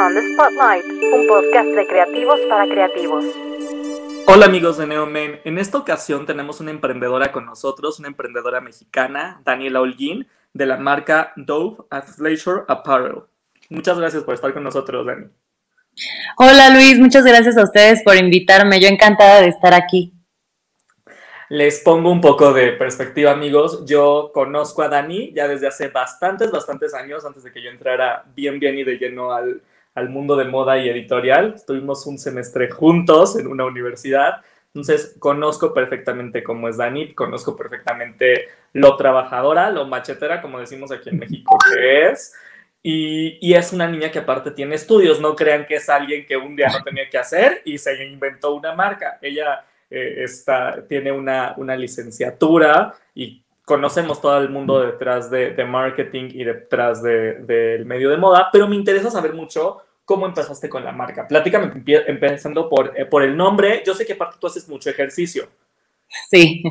On the Spotlight, un podcast de creativos para creativos. Hola amigos de Neomen, en esta ocasión tenemos una emprendedora con nosotros, una emprendedora mexicana, Daniela Holguín, de la marca Dove Athleisure Apparel. Muchas gracias por estar con nosotros, Dani. Hola Luis, muchas gracias a ustedes por invitarme, yo encantada de estar aquí. Les pongo un poco de perspectiva, amigos. Yo conozco a Dani ya desde hace bastantes, bastantes años, antes de que yo entrara bien, bien y de lleno al, al mundo de moda y editorial. Estuvimos un semestre juntos en una universidad. Entonces, conozco perfectamente cómo es Dani, conozco perfectamente lo trabajadora, lo machetera, como decimos aquí en México, que es. Y, y, es una niña que aparte tiene estudios, no crean que es alguien que un día no tenía que hacer y se inventó una marca. Ella eh, está, tiene una, una, licenciatura y conocemos todo el mundo detrás de, de marketing y detrás del de, medio de moda, pero me interesa saber mucho cómo empezaste con la marca. Platícame empezando por, eh, por el nombre. Yo sé que aparte tú haces mucho ejercicio. Sí,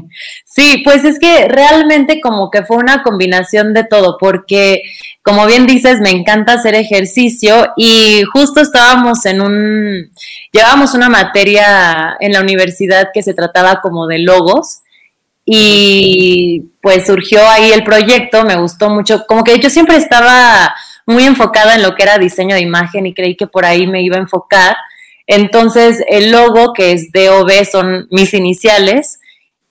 sí, pues es que realmente como que fue una combinación de todo, porque como bien dices, me encanta hacer ejercicio y justo estábamos en un, llevábamos una materia en la universidad que se trataba como de logos y pues surgió ahí el proyecto, me gustó mucho, como que yo siempre estaba muy enfocada en lo que era diseño de imagen y creí que por ahí me iba a enfocar. Entonces el logo, que es DOB, son mis iniciales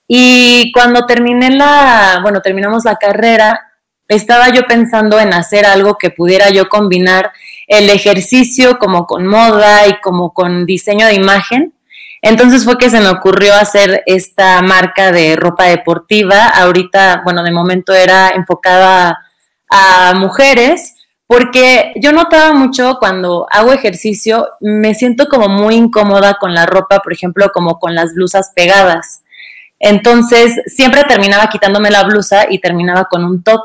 y cuando terminé la, bueno, terminamos la carrera, estaba yo pensando en hacer algo que pudiera yo combinar el ejercicio como con moda y como con diseño de imagen. Entonces fue que se me ocurrió hacer esta marca de ropa deportiva. Ahorita, bueno, de momento era enfocada a mujeres, porque yo notaba mucho cuando hago ejercicio, me siento como muy incómoda con la ropa, por ejemplo, como con las blusas pegadas. Entonces, siempre terminaba quitándome la blusa y terminaba con un top.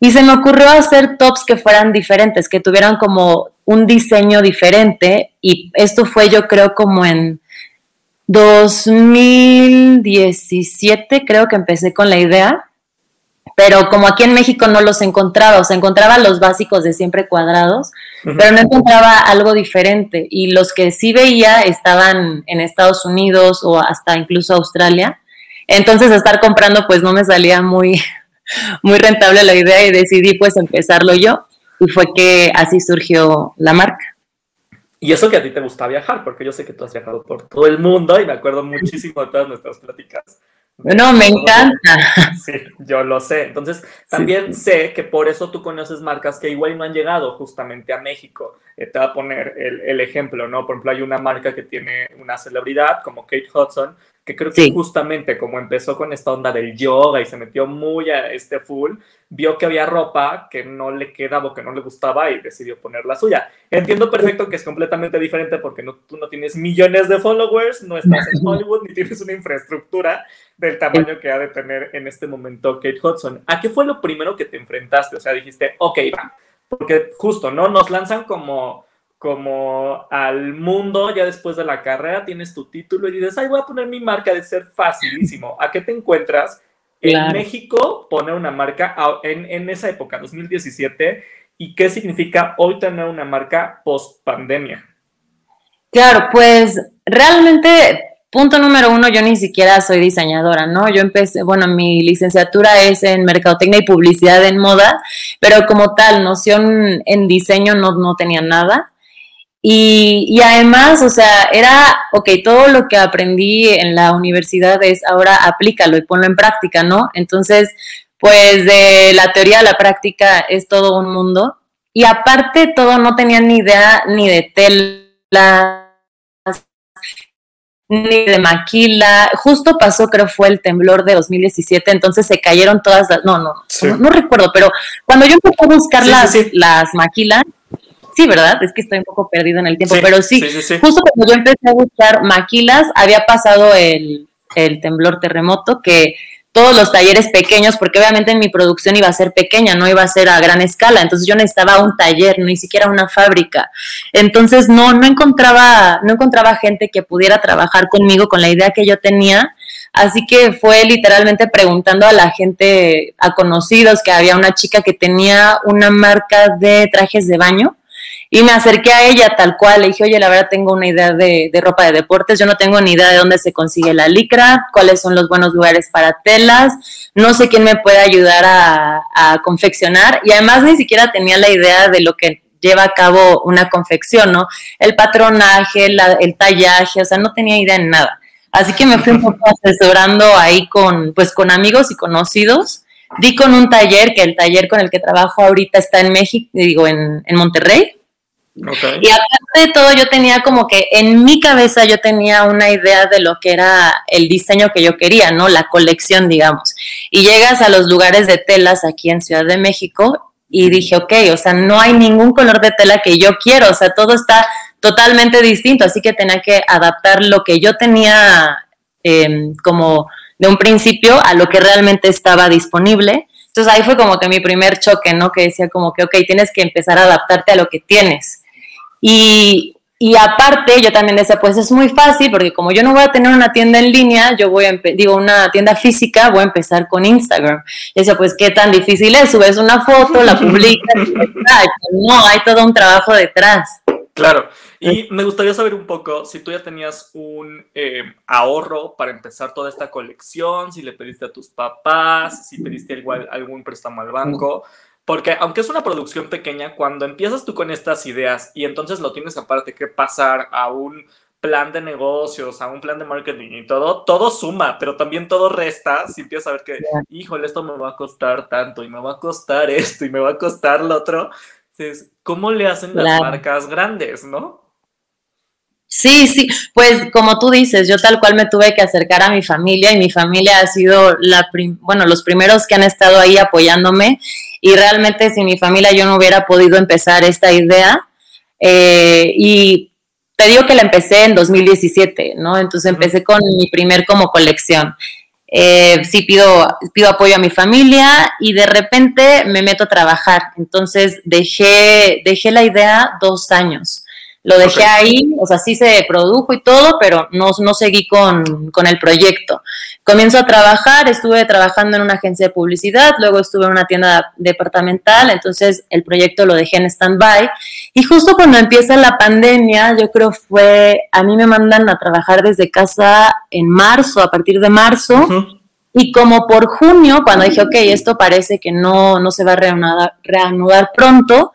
Y se me ocurrió hacer tops que fueran diferentes, que tuvieran como un diseño diferente. Y esto fue yo creo como en 2017, creo que empecé con la idea. Pero como aquí en México no los encontraba, o sea, encontraba los básicos de siempre cuadrados, pero no encontraba algo diferente. Y los que sí veía estaban en Estados Unidos o hasta incluso Australia. Entonces estar comprando pues no me salía muy, muy rentable la idea y decidí pues empezarlo yo y fue que así surgió la marca. Y eso que a ti te gusta viajar, porque yo sé que tú has viajado por todo el mundo y me acuerdo muchísimo de todas nuestras pláticas. No, me encanta. Sí, yo lo sé. Entonces, también sé que por eso tú conoces marcas que igual no han llegado justamente a México. Eh, te voy a poner el, el, ejemplo, ¿no? Por ejemplo, hay una marca que tiene una celebridad como Kate Hudson, que creo que justamente como empezó con esta onda del yoga y se metió muy a este full, vio que había ropa que no le quedaba o que no le gustaba y decidió poner la suya. Entiendo perfecto que es completamente diferente porque no, tú no tienes millones de followers, no estás en Hollywood ni tienes una infraestructura del tamaño que ha de tener en este momento Kate Hudson. ¿A qué fue lo primero que te enfrentaste? O sea, dijiste, ok, va, porque justo, ¿no? Nos lanzan como como al mundo ya después de la carrera, tienes tu título y dices, ay, voy a poner mi marca de ser facilísimo. ¿A qué te encuentras? En México, poner una marca en, en, esa época, 2017, y qué significa hoy tener una marca post pandemia. Claro, pues realmente, punto número uno, yo ni siquiera soy diseñadora, ¿no? Yo empecé, bueno, mi licenciatura es en Mercadotecnia y Publicidad en Moda, pero como tal, noción en diseño no, no tenía nada. Y, y, además, o sea, era, ok, todo lo que aprendí en la universidad es ahora aplícalo y ponlo en práctica, ¿no? Entonces, pues de la teoría a la práctica es todo un mundo. Y aparte todo, no tenía ni idea ni de tela, ni de maquila. Justo pasó, creo fue el temblor de 2017, entonces se cayeron todas las, no, no, no, no, recuerdo, pero cuando yo empecé a buscar Sí, las, sí. las maquilas, sí, ¿verdad? Es que estoy un poco perdido en el tiempo, pero sí, justo cuando yo empecé a buscar maquilas, había pasado el, el temblor terremoto, que todos los talleres pequeños, porque obviamente en mi producción iba a ser pequeña, no iba a ser a gran escala, entonces yo necesitaba un taller, ni siquiera una fábrica. Entonces no, no encontraba, no encontraba gente que pudiera trabajar conmigo con la idea que yo tenía. Así que fue literalmente preguntando a la gente, a conocidos, que había una chica que tenía una marca de trajes de baño Y me acerqué a ella tal cual, le dije, oye, la verdad tengo una idea de, ropa de deportes, yo no tengo ni idea de dónde se consigue la licra, cuáles son los buenos lugares para telas, no sé quién me puede ayudar a, confeccionar y además ni siquiera tenía la idea de lo que lleva a cabo una confección, ¿no? El patronaje, el tallaje, o sea, no tenía idea en nada. Así que me fui un poco asesorando ahí con, pues, con amigos y conocidos. Di con un taller, que el taller con el que trabajo ahorita está en México, digo, en Monterrey. Y aparte de todo, yo tenía como que en mi cabeza yo tenía una idea de lo que era el diseño que yo quería, ¿no? La colección, digamos. Y llegas a los lugares de telas aquí en Ciudad de México y dije, ok, o sea, no hay ningún color de tela que yo quiero, o sea, todo está totalmente distinto, así que tenía que adaptar lo que yo tenía em, como de un principio a lo que realmente estaba disponible. Entonces ahí fue como que mi primer choque, ¿no? Que decía como que, ok, tienes que empezar a adaptarte a lo que tienes. Y, aparte, yo también decía, pues es muy fácil, porque como yo no voy a tener una tienda en línea, yo voy a, digo, una tienda física, voy a empezar con Instagram. Y decía, pues qué tan difícil es, subes una foto, la publicas, no, hay todo un trabajo detrás. Claro, y me gustaría saber un poco si tú ya tenías un eh, ahorro para empezar toda esta colección, si le pediste a tus papás, si pediste igual algún préstamo al banco. Porque aunque es una producción pequeña, cuando empiezas tú con estas ideas y entonces lo tienes aparte que pasar a un plan de negocios, a un plan de marketing y todo, todo suma, pero también todo resta si empiezas a ver que, híjole, esto me va a costar tanto y me va a costar esto y me va a costar lo otro. Entonces, ¿cómo le hacen las marcas grandes, no? Sí, sí, pues como tú dices, yo tal cual me tuve que acercar a mi familia y mi familia ha sido la, bueno, los primeros que han estado ahí apoyándome y realmente sin mi familia yo no hubiera podido empezar esta idea. Eh, y te digo que la empecé en 2017, ¿no? Entonces empecé con mi primer como colección. Eh, sí pido, pido apoyo a mi familia y de repente me meto a trabajar. Entonces dejé, dejé la idea dos años. Lo dejé ahí, o sea, sí se produjo y todo, pero no, no seguí con, con, el proyecto. Comienzo a trabajar, estuve trabajando en una agencia de publicidad, luego estuve en una tienda departamental, entonces el proyecto lo dejé en stand-by. Y justo cuando empieza la pandemia, yo creo fue, a mí me mandan a trabajar desde casa en marzo, a partir de marzo. Y como por junio, cuando dije, ok, esto parece que no, no se va a reanudar, reanudar pronto,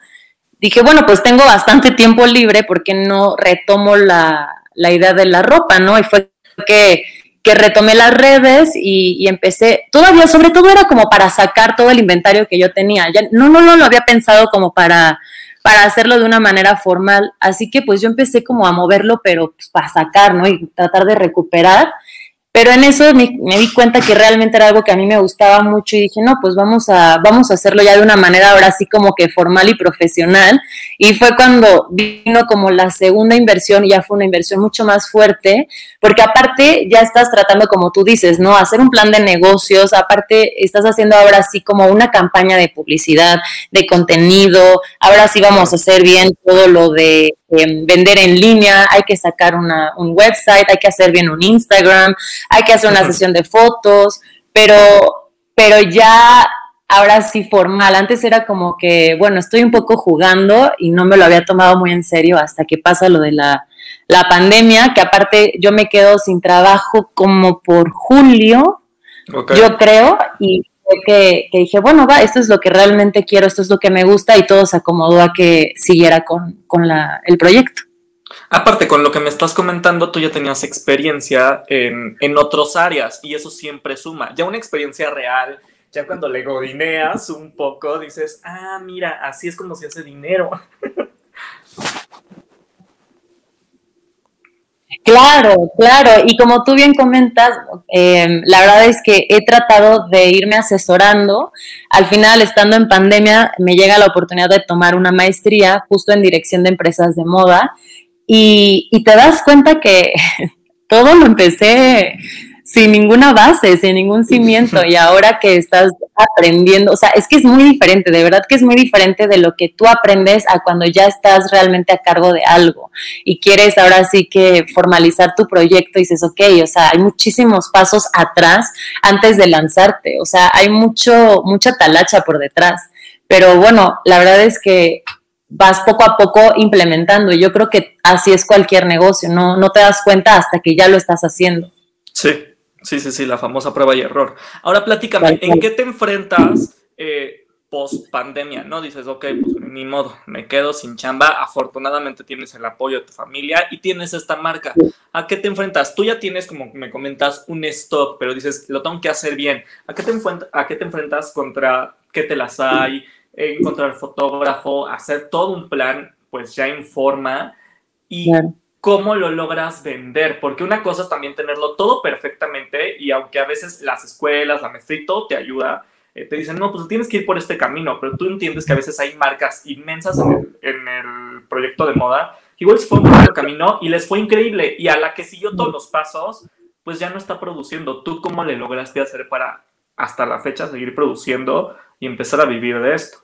dije, bueno, pues tengo bastante tiempo libre, porque no retomo la, idea de la ropa, no? Y fue que, que retomé las redes y, empecé, todavía, sobre todo era como para sacar todo el inventario que yo tenía. Ya, no, no, no lo había pensado como para, para hacerlo de una manera formal, así que pues yo empecé como a moverlo, pero pues, para sacar, ¿no? Y tratar de recuperar. Pero en eso me, di cuenta que realmente era algo que a mí me gustaba mucho y dije, no, pues vamos a, vamos a hacerlo ya de una manera ahora sí como que formal y profesional. Y fue cuando vino como la segunda inversión y ya fue una inversión mucho más fuerte, porque aparte ya estás tratando, como tú dices, ¿no? Hacer un plan de negocios, aparte estás haciendo ahora sí como una campaña de publicidad, de contenido, ahora sí vamos a hacer bien todo lo de em, vender en línea, hay que sacar una, un website, hay que hacer bien un Instagram hay que hacer una sesión de fotos, pero, pero ya ahora sí formal. Antes era como que, bueno, estoy un poco jugando y no me lo había tomado muy en serio hasta que pasa lo de la, pandemia, que aparte yo me quedo sin trabajo como por julio, yo creo, y que, que, dije, bueno, va, esto es lo que realmente quiero, esto es lo que me gusta y todo se acomodó a que siguiera con, con la, el proyecto. Aparte, con lo que me estás comentando, tú ya tenías experiencia en, en otras áreas y eso siempre suma. Ya una experiencia real, ya cuando le godineas un poco, dices, ah, mira, así es como se hace dinero. Claro, claro. Y como tú bien comentas, em, la verdad es que he tratado de irme asesorando. Al final, estando en pandemia, me llega la oportunidad de tomar una maestría justo en dirección de empresas de moda y, te das cuenta que todo lo empecé sin ninguna base, sin ningún cimiento y ahora que estás aprendiendo, o sea, es que es muy diferente, de verdad que es muy diferente de lo que tú aprendes a cuando ya estás realmente a cargo de algo y quieres ahora sí que formalizar tu proyecto y dices, ok, o sea, hay muchísimos pasos atrás antes de lanzarte, o sea, hay mucho, mucha talacha por detrás, pero bueno, la verdad es que vas poco a poco implementando. Yo creo que así es cualquier negocio, no, no te das cuenta hasta que ya lo estás haciendo. Sí, sí, sí, sí, la famosa prueba y error. Ahora platícame, ¿en qué te enfrentas eh, post pandemia? ¿No? Dices, ok, pues ni modo, me quedo sin chamba. Afortunadamente tienes el apoyo de tu familia y tienes esta marca. ¿A qué te enfrentas? Tú ya tienes, como me comentas, un stock, pero dices, lo tengo que hacer bien. ¿A qué te, a qué te enfrentas contra qué te las hay? encontrar fotógrafo, hacer todo un plan, pues ya en forma y cómo lo logras vender, porque una cosa es también tenerlo todo perfectamente y aunque a veces las escuelas, la maestría todo te ayuda, eh, te dicen, no, pues tienes que ir por este camino, pero tú entiendes que a veces hay marcas inmensas en el, proyecto de moda, igual se fue por otro camino y les fue increíble y a la que siguió todos los pasos, pues ya no está produciendo. ¿Tú cómo le lograste hacer para hasta la fecha seguir produciendo y empezar a vivir de esto?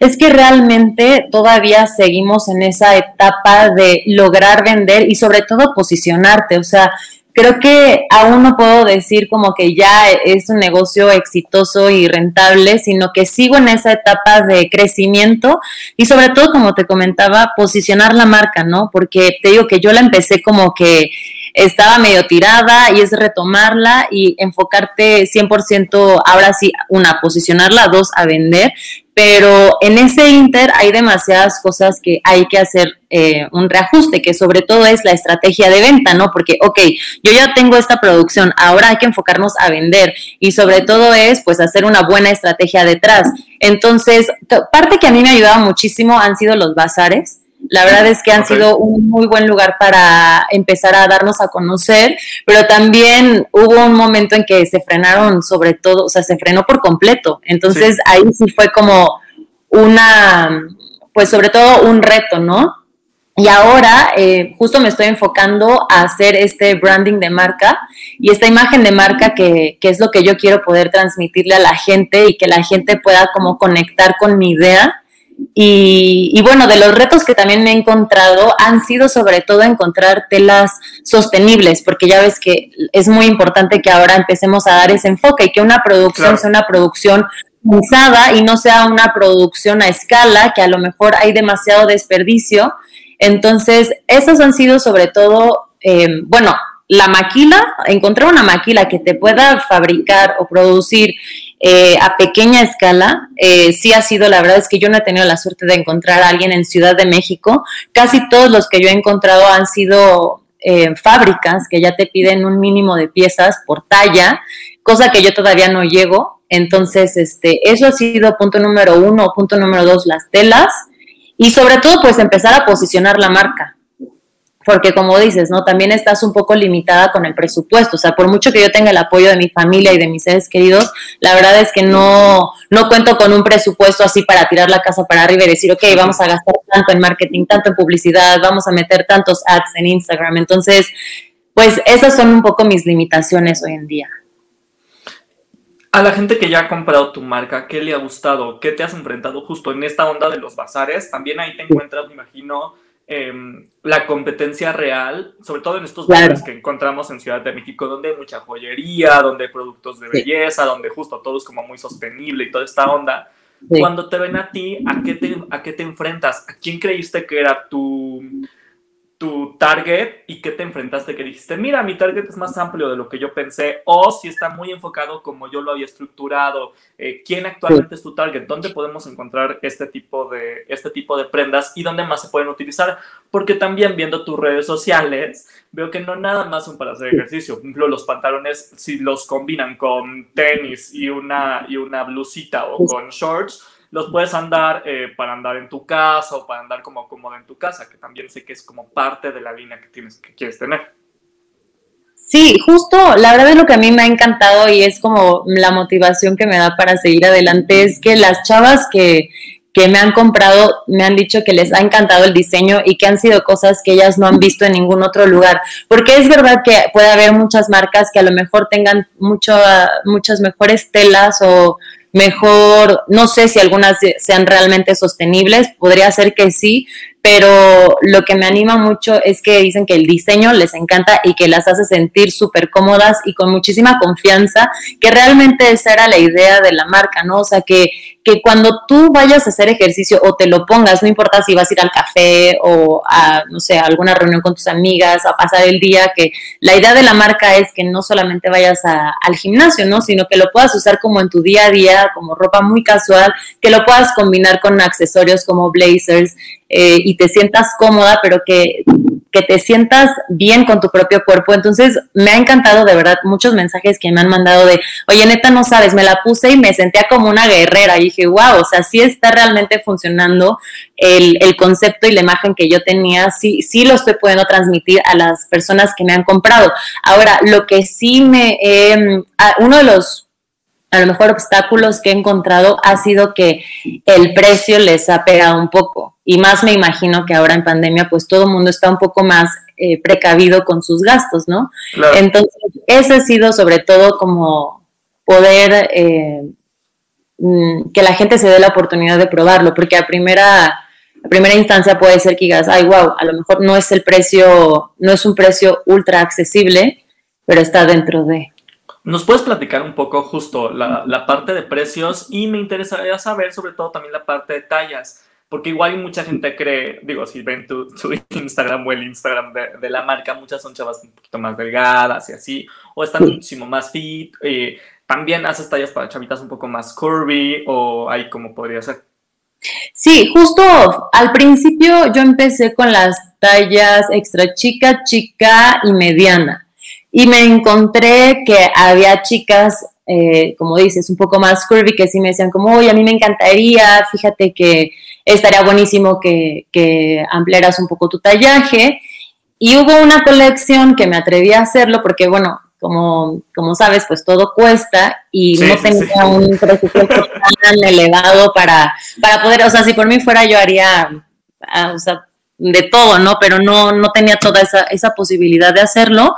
Es que realmente todavía seguimos en esa etapa de lograr vender y sobre todo posicionarte. O sea, creo que aún no puedo decir como que ya es un negocio exitoso y rentable, sino que sigo en esa etapa de crecimiento y sobre todo, como te comentaba, posicionar la marca, ¿no? Porque te digo que yo la empecé como que estaba medio tirada y es retomarla y enfocarte 100% ahora sí, una, posicionarla, dos, a vender, pero en ese inter hay demasiadas cosas que hay que hacer eh, un reajuste, que sobre todo es la estrategia de venta, ¿no? Porque, ok, yo ya tengo esta producción, ahora hay que enfocarnos a vender y sobre todo es pues hacer una buena estrategia detrás. Entonces, parte que a mí me ha ayudado muchísimo han sido los bazares la verdad es que han sido un muy buen lugar para empezar a darnos a conocer, pero también hubo un momento en que se frenaron sobre todo, o sea, se frenó por completo. Entonces ahí sí fue como una, pues sobre todo un reto, ¿no? Y ahora eh, justo me estoy enfocando a hacer este branding de marca y esta imagen de marca que, que, es lo que yo quiero poder transmitirle a la gente y que la gente pueda como conectar con mi idea y, bueno, de los retos que también me he encontrado han sido sobre todo encontrar telas sostenibles, porque ya ves que es muy importante que ahora empecemos a dar ese enfoque y que una producción sea una producción usada y no sea una producción a escala, que a lo mejor hay demasiado desperdicio. Entonces, esos han sido sobre todo, eh, bueno, la maquila, encontrar una maquila que te pueda fabricar o producir eh, a pequeña escala, eh, sí ha sido, la verdad es que yo no he tenido la suerte de encontrar a alguien en Ciudad de México. Casi todos los que yo he encontrado han sido eh, fábricas que ya te piden un mínimo de piezas por talla, cosa que yo todavía no llego. Entonces, este, eso ha sido punto número uno, punto número dos, las telas. Y sobre todo, pues empezar a posicionar la marca porque como dices, ¿no? También estás un poco limitada con el presupuesto, o sea, por mucho que yo tenga el apoyo de mi familia y de mis seres queridos, la verdad es que no, no cuento con un presupuesto así para tirar la casa para arriba y decir, ok, vamos a gastar tanto en marketing, tanto en publicidad, vamos a meter tantos ads en Instagram. Entonces, pues esas son un poco mis limitaciones hoy en día. A la gente que ya ha comprado tu marca, ¿qué le ha gustado? ¿Qué te has enfrentado justo en esta onda de los bazares? También ahí te encuentras, me imagino, Em, la competencia real, sobre todo en estos lugares que encontramos en Ciudad de México, donde hay mucha joyería, donde hay productos de belleza, donde justo todo es como muy sostenible y toda esta onda. Cuando te ven a ti, ¿a qué te, ¿a qué te enfrentas? ¿A quién creíste que era tu, tu target y qué te enfrentaste que dijiste, mira, mi target es más amplio de lo que yo pensé, o si está muy enfocado como yo lo había estructurado, eh, quién actualmente es tu target, dónde podemos encontrar este tipo, de, este tipo de prendas y dónde más se pueden utilizar, porque también viendo tus redes sociales, veo que no nada más son para hacer ejercicio, por ejemplo, los pantalones, si los combinan con tenis y una, y una blusita o con shorts, los puedes andar eh, para andar en tu casa o para andar como cómodo en tu casa, que también sé que es como parte de la línea que, tienes, que quieres tener. Sí, justo, la verdad es lo que a mí me ha encantado y es como la motivación que me da para seguir adelante, es que las chavas que, que me han comprado me han dicho que les ha encantado el diseño y que han sido cosas que ellas no han visto en ningún otro lugar. Porque es verdad que puede haber muchas marcas que a lo mejor tengan mucho, muchas mejores telas o mejor, no sé si algunas sean realmente sostenibles, podría ser que sí, pero lo que me anima mucho es que dicen que el diseño les encanta y que las hace sentir súper cómodas y con muchísima confianza, que realmente esa era la idea de la marca, ¿no? O sea, que, que cuando tú vayas a hacer ejercicio o te lo pongas, no importa si vas a ir al café o a, no sé, a alguna reunión con tus amigas, a pasar el día, que la idea de la marca es que no solamente vayas al gimnasio, ¿no? Sino que lo puedas usar como en tu día a día, como ropa muy casual, que lo puedas combinar con accesorios como blazers, eh, y te sientas cómoda, pero que, que, te sientas bien con tu propio cuerpo. Entonces, me ha encantado de verdad muchos mensajes que me han mandado de, oye, neta, no sabes, me la puse y me sentía como una guerrera. Y dije, wow, o sea, sí está realmente funcionando el, el concepto y la imagen que yo tenía, sí, sí lo estoy pudiendo transmitir a las personas que me han comprado. Ahora, lo que sí me, eh, uno de los a lo mejor obstáculos que he encontrado ha sido que el precio les ha pegado un poco. Y más me imagino que ahora en pandemia, pues todo el mundo está un poco más eh, precavido con sus gastos, ¿no? Entonces, ese ha sido sobre todo como poder eh, mm, que la gente se dé la oportunidad de probarlo, porque a primera, a primera instancia puede ser que digas, ay, wow, a lo mejor no es el precio, no es un precio ultra accesible, pero está dentro de. ¿Nos puedes platicar un poco justo la, la, parte de precios? Y me interesaría saber sobre todo también la parte de tallas, porque igual mucha gente cree, digo, si ven tu, Instagram o el Instagram de, de, la marca, muchas son chavas un poquito más delgadas y así, o están muchísimo más fit. Eh, también haces tallas para chavitas un poco más curvy, o ahí como podría ser. Sí, justo al principio yo empecé con las tallas extra chica, chica y mediana y me encontré que había chicas, eh, como dices, un poco más curvy, que sí me decían como, oye, a mí me encantaría, fíjate que estaría buenísimo que, que ampliaras un poco tu tallaje. Y hubo una colección que me atreví a hacerlo porque, bueno, como, como sabes, pues todo cuesta y no tenía un presupuesto tan elevado para, para poder, o sea, si por mí fuera yo haría, ah, o sea, de todo, ¿no? Pero no, no tenía toda esa, esa posibilidad de hacerlo.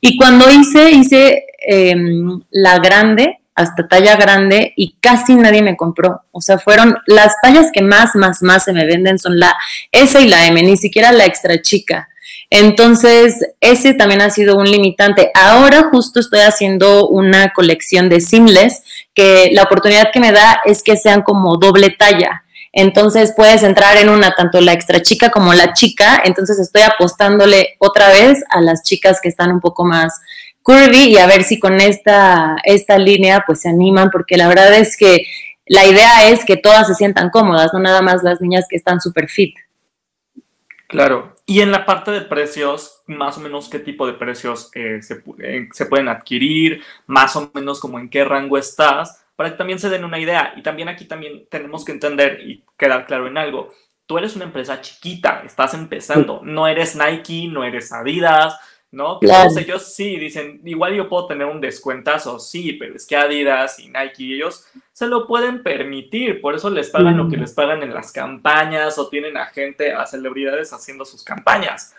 Y cuando hice, hice em, la grande, hasta talla grande, y casi nadie me compró. O sea, fueron las tallas que más, más, más se me venden son la S y la M, ni siquiera la extra chica. Entonces, ese también ha sido un limitante. Ahora justo estoy haciendo una colección de seamless, que la oportunidad que me da es que sean como doble talla. Entonces puedes entrar en una, tanto la extra chica como la chica. Entonces estoy apostándole otra vez a las chicas que están un poco más curvy y a ver si con esta, esta línea pues se animan, porque la verdad es que la idea es que todas se sientan cómodas, no nada más las niñas que están súper fit. Claro. Y en la parte de precios, más o menos qué tipo de precios eh, se, eh, se pueden adquirir, más o menos como en qué rango estás para que también se den una idea. Y también aquí también tenemos que entender y quedar claro en algo. Tú eres una empresa chiquita, estás empezando, no eres Nike, no eres Adidas, ¿no? Claro. Todos ellos sí dicen, igual yo puedo tener un descuentazo, sí, pero es que Adidas y Nike, ellos se lo pueden permitir, por eso les pagan lo que les pagan en las campañas o tienen a gente, a celebridades haciendo sus campañas.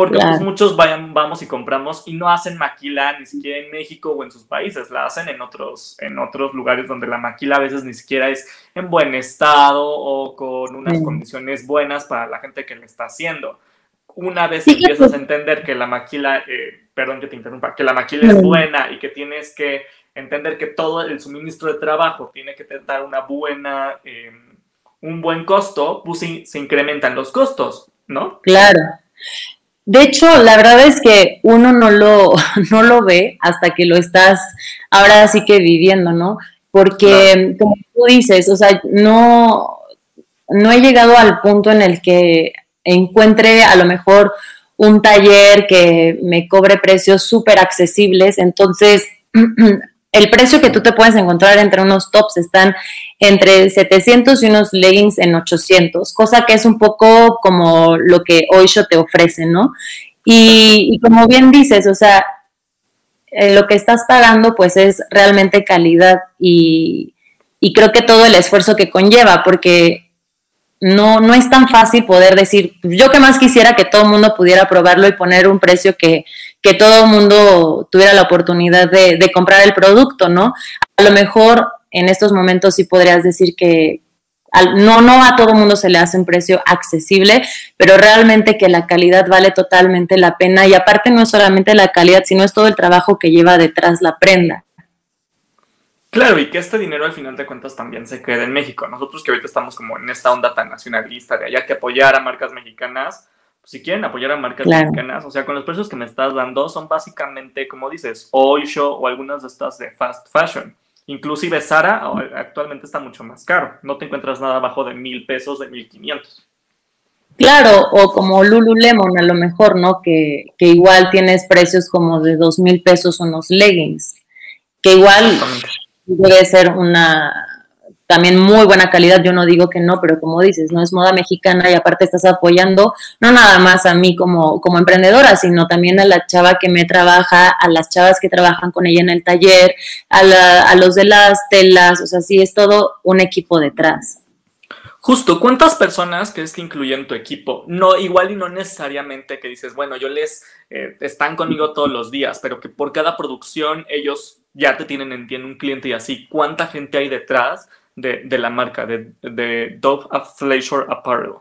Porque pues, muchos vayan, vamos y compramos y no hacen maquila ni siquiera en México o en sus países, la hacen en otros, en otros lugares donde la maquila a veces ni siquiera es en buen estado o con unas condiciones buenas para la gente que le está haciendo. Una vez que empiezas a entender que la maquila, eh, perdón que te interrumpa, que la maquila es buena y que tienes que entender que todo el suministro de trabajo tiene que dar una buena, em, un buen costo, pues se incrementan los costos, ¿no? Claro. De hecho, la verdad es que uno no lo, no lo ve hasta que lo estás ahora sí que viviendo, ¿no? Porque, como tú dices, o sea, no, no he llegado al punto en el que encuentre a lo mejor un taller que me cobre precios súper accesibles, entonces el precio que tú te puedes encontrar entre unos tops están entre 700 y unos leggings en 800, cosa que es un poco como lo que Oisho te ofrece, ¿no? Y, como bien dices, o sea, eh, lo que estás pagando pues es realmente calidad y, creo que todo el esfuerzo que conlleva, porque no, no es tan fácil poder decir, yo que más quisiera que todo el mundo pudiera probarlo y poner un precio que, que todo mundo tuviera la oportunidad de, de, comprar el producto, ¿no? A lo mejor en estos momentos sí podrías decir que no, no a todo mundo se le hace un precio accesible, pero realmente que la calidad vale totalmente la pena y aparte no es solamente la calidad, sino es todo el trabajo que lleva detrás la prenda. Claro, y que este dinero al final de cuentas también se quede en México. Nosotros que ahorita estamos como en esta onda tan nacionalista de haya que apoyar a marcas mexicanas, si quieren apoyar a marcas mexicanas, o sea, con los precios que me estás dando son básicamente, como dices, Oysho o algunas de estas de fast fashion. Inclusive Sara actualmente está mucho más caro. No te encuentras nada abajo de mil pesos, de mil quinientos. Claro, o como Lululemon a lo mejor, ¿no? Que, que igual tienes precios como de dos mil pesos unos leggings. Que igual debe ser una también muy buena calidad, yo no digo que no, pero como dices, no es moda mexicana y aparte estás apoyando no nada más a mí como, como emprendedora, sino también a la chava que me trabaja, a las chavas que trabajan con ella en el taller, a, a los de las telas, o sea, sí es todo un equipo detrás. Justo, ¿cuántas personas crees que incluyen tu equipo? No, igual y no necesariamente que dices, bueno, yo les eh, están conmigo todos los días, pero que por cada producción ellos ya te tienen en un cliente y así. ¿Cuánta gente hay detrás de, la marca, de, de Dove Fleischer Apparel?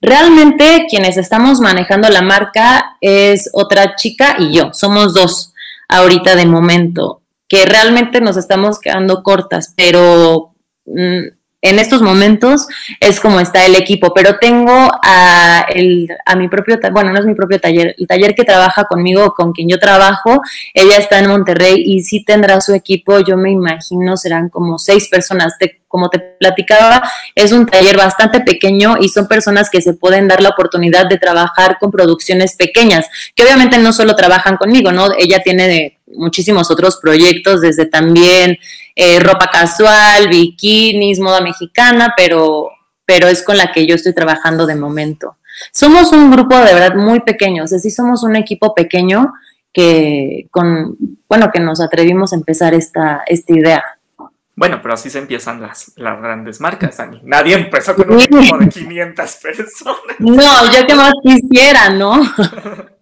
Realmente quienes estamos manejando la marca es otra chica y yo, somos dos ahorita de momento, que realmente nos estamos quedando cortas, pero mm, en estos momentos es como está el equipo, pero tengo a, el, a mi propio, bueno, no es mi propio taller, el taller que trabaja conmigo, con quien yo trabajo, ella está en Monterrey y sí tendrá su equipo, yo me imagino serán como seis personas, como te platicaba, es un taller bastante pequeño y son personas que se pueden dar la oportunidad de trabajar con producciones pequeñas, que obviamente no solo trabajan conmigo, ¿no? Ella tiene de muchísimos otros proyectos, desde también eh, ropa casual, bikinis, moda mexicana, pero, pero es con la que yo estoy trabajando de momento. Somos un grupo de verdad muy pequeño, o sea, sí somos un equipo pequeño que con, bueno, que nos atrevimos a empezar esta, esta idea. Bueno, pero así se empiezan las, las grandes marcas, Dani. Nadie empezó con un equipo de 500 personas. No, yo que más quisiera, ¿no?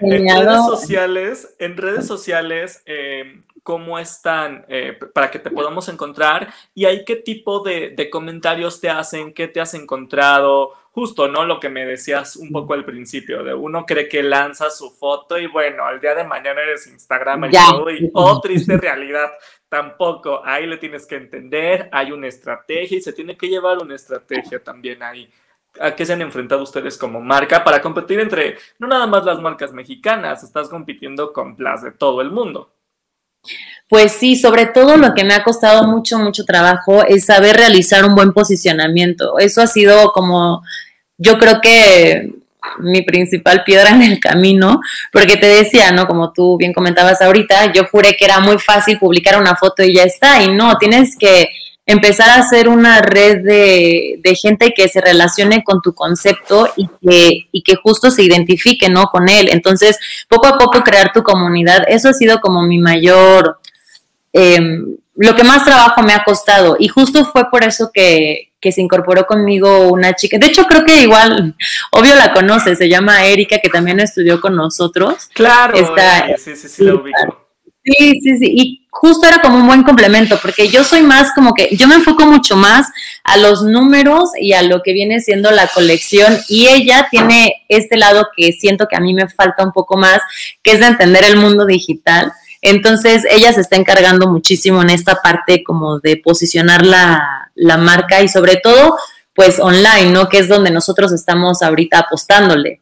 En redes sociales, en redes sociales eh, cómo están eh, para que te podamos encontrar y ahí qué tipo de, comentarios te hacen, qué te has encontrado, justo, ¿no? Lo que me decías un poco al principio, de uno cree que lanza su foto y bueno, al día de mañana eres Instagram y todo y oh, triste realidad, tampoco, ahí le tienes que entender, hay una estrategia y se tiene que llevar una estrategia también ahí. ¿A qué se han enfrentado ustedes como marca para competir entre, no nada más las marcas mexicanas, estás compitiendo con las de todo el mundo? Pues sí, sobre todo lo que me ha costado mucho, mucho trabajo es saber realizar un buen posicionamiento. Eso ha sido como, yo creo que mi principal piedra en el camino, porque te decía, ¿no? Como tú bien comentabas ahorita, yo juré que era muy fácil publicar una foto y ya está, y no, tienes que empezar a hacer una red de, gente que se relacione con tu concepto y que, y que justo se identifique, ¿no? Con él. Entonces, poco a poco crear tu comunidad, eso ha sido como mi mayor, em, lo que más trabajo me ha costado. Y justo fue por eso que, se incorporó conmigo una chica. De hecho, creo que igual, obvio la conoce, se llama Erika, que también estudió con nosotros. Claro, sí, sí, sí, la ubico. Sí, sí, sí. Y justo era como un buen complemento, porque yo soy más como que, yo me enfoco mucho más a los números y a lo que viene siendo la colección. Y ella tiene este lado que siento que a mí me falta un poco más, que es de entender el mundo digital. Entonces, ella se está encargando muchísimo en esta parte como de posicionar la, la marca y sobre todo, pues online, ¿no? Que es donde nosotros estamos ahorita apostándole.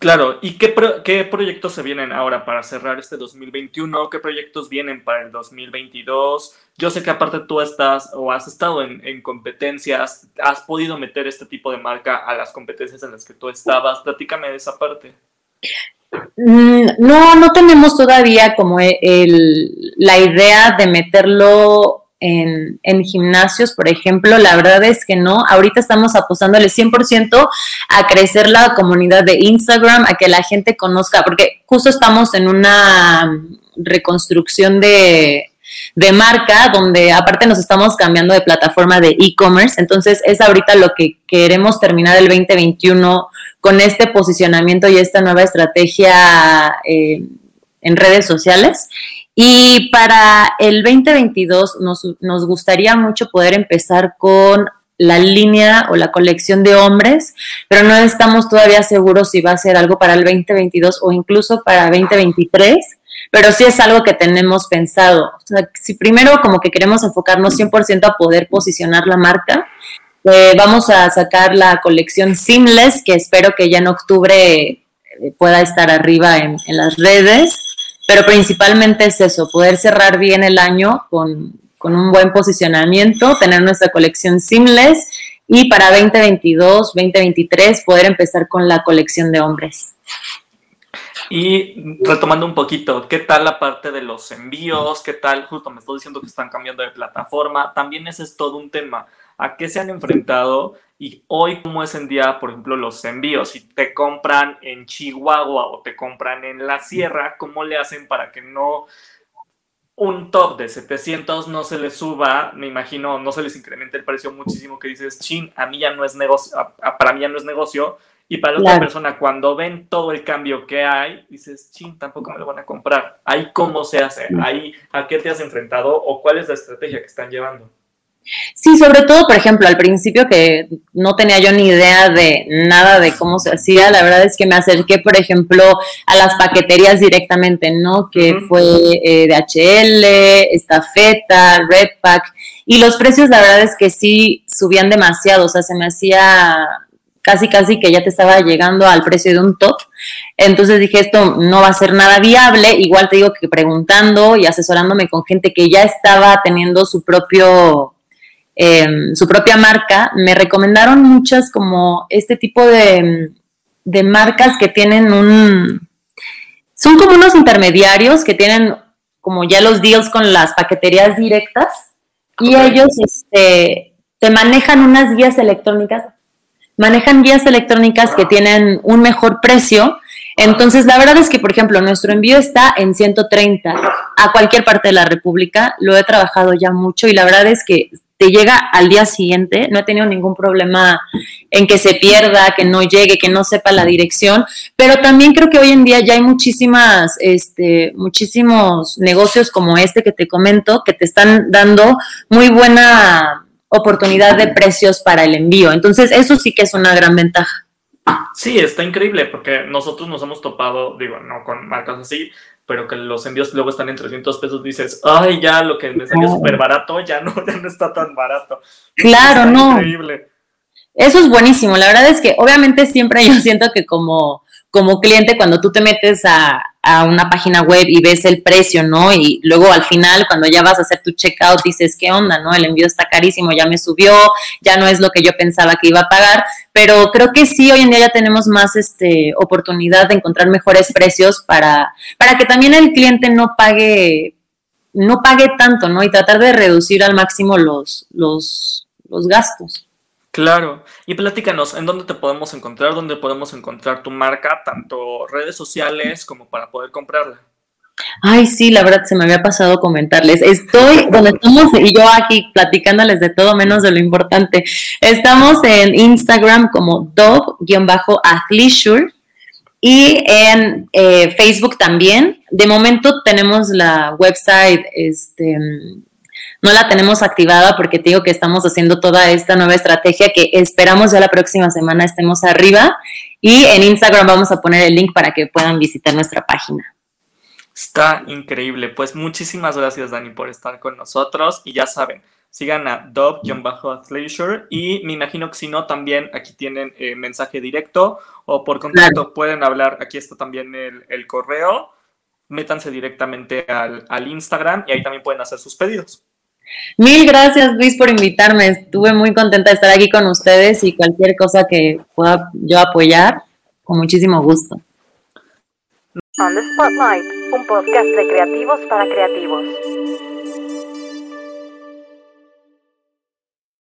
Claro, ¿y qué, qué proyectos se vienen ahora para cerrar este 2021? ¿Qué proyectos vienen para el 2022? Yo sé que aparte tú estás o has estado en, competencias, has podido meter este tipo de marca a las competencias en las que tú estabas. Platícame de esa parte. Mm, no, no tenemos todavía como el, la idea de meterlo en, gimnasios, por ejemplo, la verdad es que no. Ahorita estamos apostándole 100% a crecer la comunidad de Instagram, a que la gente conozca, porque justo estamos en una reconstrucción de, de marca, donde aparte nos estamos cambiando de plataforma de e-commerce, entonces es ahorita lo que queremos terminar el 2021 con este posicionamiento y esta nueva estrategia eh, en redes sociales Y para el 2022 nos, nos gustaría mucho poder empezar con la línea o la colección de hombres, pero no estamos todavía seguros si va a ser algo para el 2022 o incluso para 2023, pero sí es algo que tenemos pensado. O sea, si primero como que queremos enfocarnos 100% a poder posicionar la marca, eh, vamos a sacar la colección Seamless, que espero que ya en octubre eh, pueda estar arriba en, en las redes, pero principalmente es eso, poder cerrar bien el año con con un buen posicionamiento, tener nuestra colección seamless y para 2022, 2023 poder empezar con la colección de hombres. Y retomando un poquito, ¿qué tal la parte de los envíos? ¿Qué tal? Justo me estoy diciendo que están cambiando de plataforma. También ese es todo un tema. ¿A qué se han enfrentado? Y hoy, ¿cómo es en día, por ejemplo, los envíos? Si te compran en Chihuahua o te compran en la sierra, ¿cómo le hacen para que no un top de 700 no se les suba, me imagino, no se les incremente el precio muchísimo que dices, chin, a mí ya no es negocio, para mí ya no es negocio, y para la otra persona, cuando ven todo el cambio que hay, dices, chin, tampoco me lo van a comprar. Ahí cómo se hace, ahí a qué te has enfrentado o cuál es la estrategia que están llevando. Sí, sobre todo, por ejemplo, al principio que no tenía yo ni idea de nada de cómo se hacía, la verdad es que me acerqué, por ejemplo, a las paqueterías directamente, ¿no? Que fue eh, DHL, Estafeta, Redpack, y los precios, la verdad es que sí subían demasiado, o sea, se me hacía casi casi que ya te estaba llegando al precio de un top. Entonces dije, esto no va a ser nada viable. Igual te digo que preguntando y asesorándome con gente que ya estaba teniendo su propio Em, su propia marca, me recomendaron muchas como este tipo de, marcas que tienen un... Son como unos intermediarios que tienen como ya los deals con las paqueterías directas y ellos este, te manejan unas guías electrónicas, manejan guías electrónicas que tienen un mejor precio. Entonces, la verdad es que, por ejemplo, nuestro envío está en 130 a cualquier parte de la República. Lo he trabajado ya mucho y la verdad es que te llega al día siguiente, no he tenido ningún problema en que se pierda, que no llegue, que no sepa la dirección, pero también creo que hoy en día ya hay muchísimas, este, muchísimos negocios como este que te comento, que te están dando muy buena oportunidad de precios para el envío. Entonces, eso sí que es una gran ventaja. Sí, está increíble porque nosotros nos hemos topado, digo, no con marcas así, pero que los envíos luego están en 300 pesos, dices, ay, ya lo que me salió súper barato, ya no, ya no está tan barato. Claro, no. Increíble. Eso es buenísimo. La verdad es que obviamente siempre yo siento que como como cliente cuando tú te metes a, una página web y ves el precio, ¿no? Y luego al final, cuando ya vas a hacer tu checkout, dices, ¿qué onda, no? El envío está carísimo, ya me subió, ya no es lo que yo pensaba que iba a pagar, pero creo que sí, hoy en día ya tenemos más este, oportunidad de encontrar mejores precios para, para que también el cliente no pague, no pague tanto, ¿no? Y tratar de reducir al máximo los, los, los gastos. Claro, y platícanos, ¿en dónde te podemos encontrar? ¿Dónde podemos encontrar tu marca, tanto redes sociales como para poder comprarla? Ay, sí, la verdad se me había pasado comentarles. Estoy donde estamos y yo aquí platicándoles de todo menos de lo importante. Estamos en Instagram como dog-athleisure y en eh, Facebook también. De momento tenemos la website este, no la tenemos activada porque te digo que estamos haciendo toda esta nueva estrategia que esperamos ya la próxima semana estemos arriba y en Instagram vamos a poner el link para que puedan visitar nuestra página. Está increíble. Pues muchísimas gracias, Dani, por estar con nosotros. Y ya saben, sigan a dog-athleisure y me imagino que si no, también aquí tienen eh, mensaje directo o por contacto pueden hablar. Aquí está también el, el correo. Métanse directamente al, al Instagram y ahí también pueden hacer sus pedidos. Mil gracias Luis por invitarme. Estuve muy contenta de estar aquí con ustedes y cualquier cosa que pueda yo apoyar, con muchísimo gusto. On the Spotlight, un podcast de creativos para creativos.